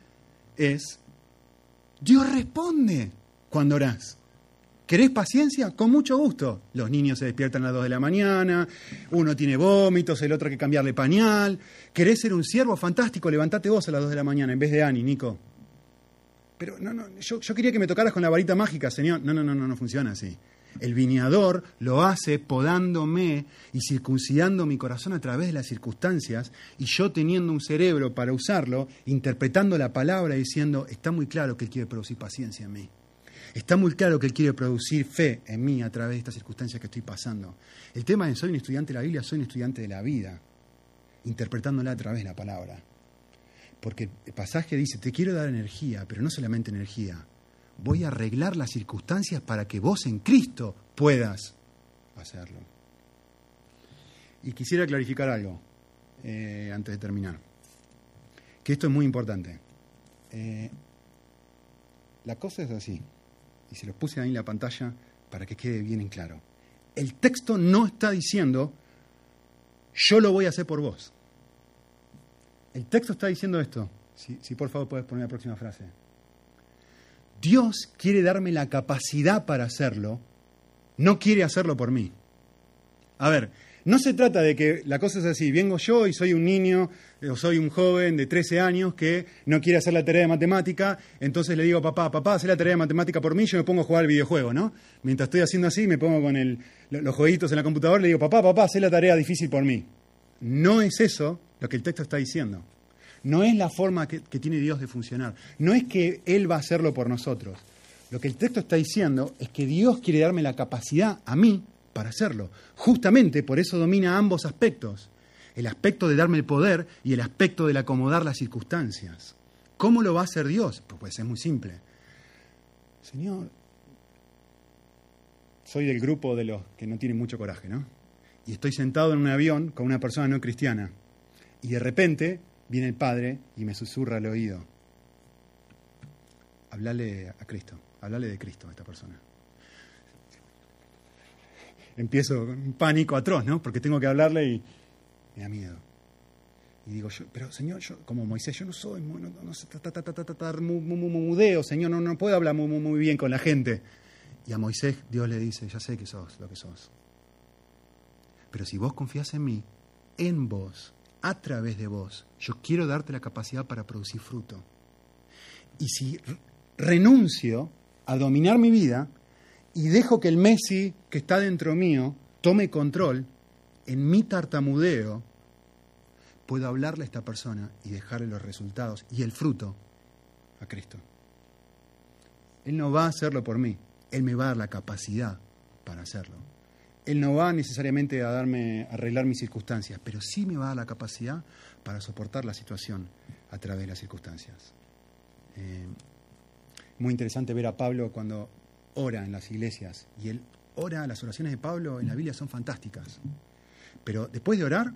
es, Dios responde cuando orás. ¿Querés paciencia? Con mucho gusto. Los niños se despiertan a las 2 de la mañana, uno tiene vómitos, el otro hay que cambiarle pañal. ¿Querés ser un siervo? Fantástico, levantate vos a las 2 de la mañana en vez de Ani, Nico. Pero no, no, yo, quería que me tocaras con la varita mágica, señor. No, no, no, no, no funciona así. El viñador lo hace podándome y circuncidando mi corazón a través de las circunstancias y yo teniendo un cerebro para usarlo, interpretando la palabra y diciendo, está muy claro que él quiere producir paciencia en mí. Está muy claro que Él quiere producir fe en mí a través de estas circunstancias que estoy pasando. El tema de soy un estudiante de la Biblia, soy un estudiante de la vida, interpretándola a través de la palabra. Porque el pasaje dice, te quiero dar energía, pero no solamente energía, voy a arreglar las circunstancias para que vos en Cristo puedas hacerlo. Y quisiera clarificar algo eh, antes de terminar, que esto es muy importante. Eh, la cosa es así, y se los puse ahí en la pantalla para que quede bien en claro. El texto no está diciendo, yo lo voy a hacer por vos. El texto está diciendo esto. Si, si por favor puedes poner la próxima frase. Dios quiere darme la capacidad para hacerlo, no quiere hacerlo por mí. A ver, no se trata de que la cosa es así, vengo yo y soy un niño o soy un joven de 13 años que no quiere hacer la tarea de matemática, entonces le digo, papá, papá, haz la tarea de matemática por mí, yo me pongo a jugar al videojuego, ¿no? Mientras estoy haciendo así, me pongo con el, los jueguitos en la computadora, le digo, papá, papá, haz la tarea difícil por mí. No es eso lo que el texto está diciendo. No es la forma que, que tiene Dios de funcionar. No es que Él va a hacerlo por nosotros. Lo que el texto está diciendo es que Dios quiere darme la capacidad a mí para hacerlo. Justamente por eso domina ambos aspectos, el aspecto de darme el poder y el aspecto del acomodar las circunstancias. ¿Cómo lo va a hacer Dios? Pues, pues es muy simple. Señor, soy del grupo de los que no tienen mucho coraje, ¿no? Y estoy sentado en un avión con una persona no cristiana. Y de repente viene el Padre y me susurra al oído. Hablale a Cristo, hablale de Cristo a esta persona empiezo con un pánico atroz, ¿no? Porque tengo que hablarle y me da miedo. Y digo, pero Señor, yo, como Moisés, yo no soy, no, no, mudeo, Señor, no, no puedo hablar muy, muy, bien con la gente. Y a Moisés Dios le dice, ya sé que sos lo que sos. Pero si vos confías en mí, en vos, a través de vos, yo quiero darte la capacidad para producir fruto. Y si renuncio a dominar mi vida, y dejo que el Messi que está dentro mío tome control, en mi tartamudeo puedo hablarle a esta persona y dejarle los resultados y el fruto a Cristo. Él no va a hacerlo por mí, Él me va a dar la capacidad para hacerlo. Él no va necesariamente a darme, a arreglar mis circunstancias, pero sí me va a dar la capacidad para soportar la situación a través de las circunstancias. Eh, muy interesante ver a Pablo cuando ora en las iglesias y él ora, las oraciones de Pablo en la Biblia son fantásticas. Pero después de orar,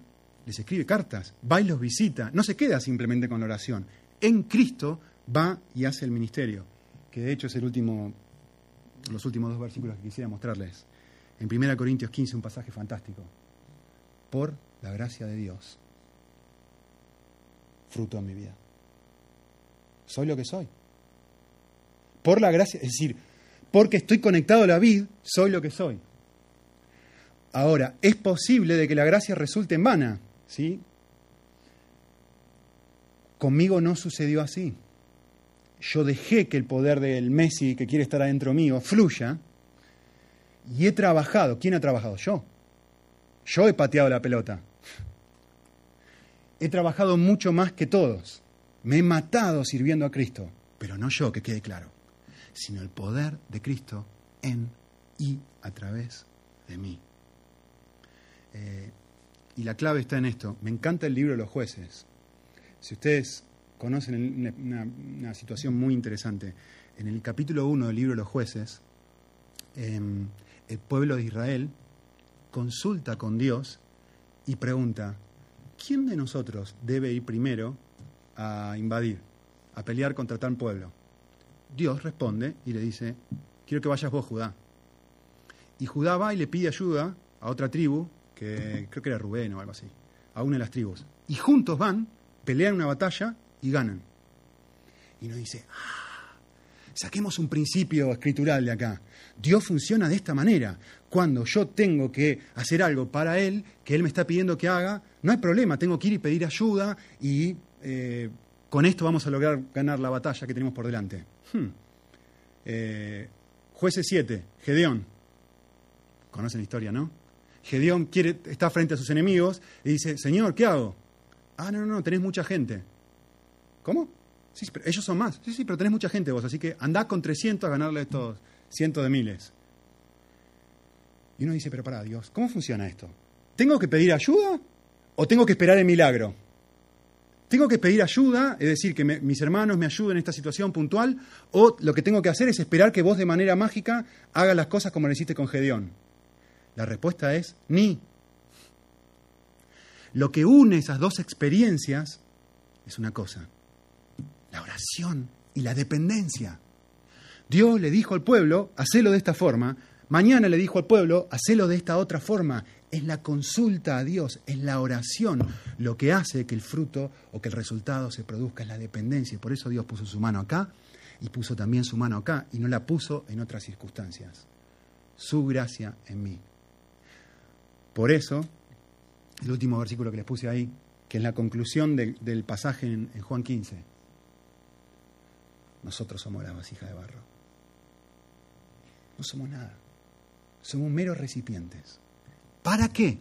les escribe cartas, va y los visita, no se queda simplemente con la oración. En Cristo va y hace el ministerio, que de hecho es el último, los últimos dos versículos que quisiera mostrarles. En 1 Corintios 15, un pasaje fantástico. Por la gracia de Dios, fruto en mi vida. Soy lo que soy. Por la gracia, es decir, porque estoy conectado a la vid, soy lo que soy. Ahora, es posible de que la gracia resulte en vana, ¿sí? Conmigo no sucedió así. Yo dejé que el poder del Messi que quiere estar adentro mío fluya y he trabajado. ¿Quién ha trabajado? Yo. Yo he pateado la pelota. He trabajado mucho más que todos. Me he matado sirviendo a Cristo, pero no yo, que quede claro sino el poder de Cristo en y a través de mí. Eh, y la clave está en esto. Me encanta el libro de los jueces. Si ustedes conocen una, situación muy interesante, en el capítulo 1 del libro de los jueces, em, el pueblo de Israel consulta con Dios y pregunta, ¿quién de nosotros debe ir primero a invadir, a pelear contra tal pueblo? Dios responde y le dice, quiero que vayas vos, Judá. Y Judá va y le pide ayuda a otra tribu, que creo que era Rubén o algo así, a una de las tribus. Y juntos van, pelean una batalla y ganan. Y nos dice, ah, saquemos un principio escritural de acá. Dios funciona de esta manera. Cuando yo tengo que hacer algo para Él, que Él me está pidiendo que haga, no hay problema, tengo que ir y pedir ayuda y eh, con esto vamos a lograr ganar la batalla que tenemos por delante. Hmm. Eh, jueces 7, Gedeón. Conocen la historia, ¿no? Gedeón quiere, está frente a sus enemigos y dice, Señor, ¿qué hago? Ah, no, no, no, tenés mucha gente. ¿Cómo? Sí, pero ellos son más. Sí, sí, pero tenés mucha gente vos, así que andá con 300 a ganarle estos cientos de miles. Y uno dice, pero para Dios, ¿cómo funciona esto? ¿Tengo que pedir ayuda o tengo que esperar el milagro? Tengo que pedir ayuda, es decir, que mis hermanos me ayuden en esta situación puntual, o lo que tengo que hacer es esperar que vos de manera mágica hagas las cosas como lo hiciste con Gedeón. La respuesta es ni. Lo que une esas dos experiencias es una cosa, la oración y la dependencia. Dios le dijo al pueblo, hacelo de esta forma, mañana le dijo al pueblo, hacelo de esta otra forma. Es la consulta a Dios, es la oración lo que hace que el fruto o que el resultado se produzca, es la dependencia. Por eso Dios puso su mano acá y puso también su mano acá y no la puso en otras circunstancias. Su gracia en mí. Por eso, el último versículo que les puse ahí, que es la conclusión del, del pasaje en, en Juan 15. Nosotros somos la vasija de barro. No somos nada. Somos meros recipientes. ¿Para qué?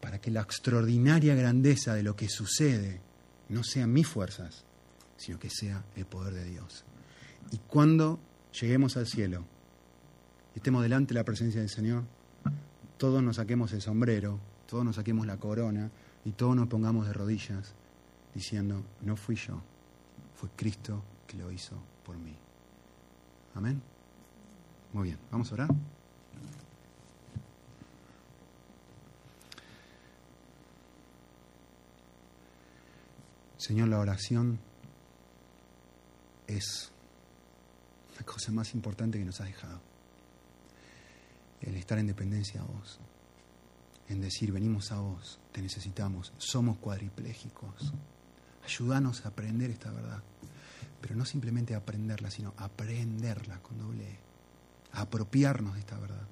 Para que la extraordinaria grandeza de lo que sucede no sean mis fuerzas, sino que sea el poder de Dios. Y cuando lleguemos al cielo estemos delante de la presencia del Señor, todos nos saquemos el sombrero, todos nos saquemos la corona y todos nos pongamos de rodillas diciendo, no fui yo, fue Cristo que lo hizo por mí. Amén. Muy bien, vamos a orar. Señor, la oración es la cosa más importante que nos has dejado. El estar en dependencia a vos. En decir, venimos a vos, te necesitamos, somos cuadriplégicos. Ayúdanos a aprender esta verdad. Pero no simplemente aprenderla, sino aprenderla con doble E. A apropiarnos de esta verdad.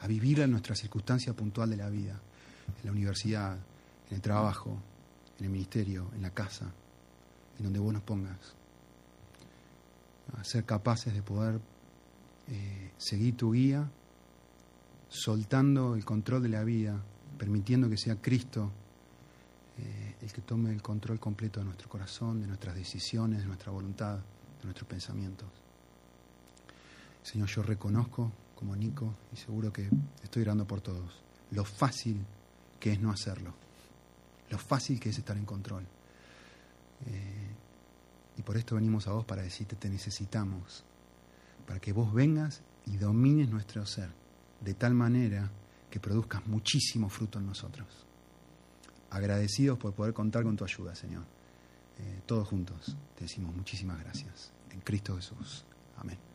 A vivirla en nuestra circunstancia puntual de la vida. En la universidad, en el trabajo, en el ministerio, en la casa, en donde vos nos pongas. A ser capaces de poder eh, seguir tu guía, soltando el control de la vida, permitiendo que sea Cristo eh, el que tome el control completo de nuestro corazón, de nuestras decisiones, de nuestra voluntad, de nuestros pensamientos. Señor, yo reconozco como Nico, y seguro que estoy orando por todos, lo fácil que es no hacerlo, lo fácil que es estar en control. Eh, y por esto venimos a vos para decirte, te necesitamos, para que vos vengas y domines nuestro ser, de tal manera que produzcas muchísimo fruto en nosotros. Agradecidos por poder contar con tu ayuda, Señor. Eh, todos juntos te decimos muchísimas gracias. En Cristo Jesús. Amén.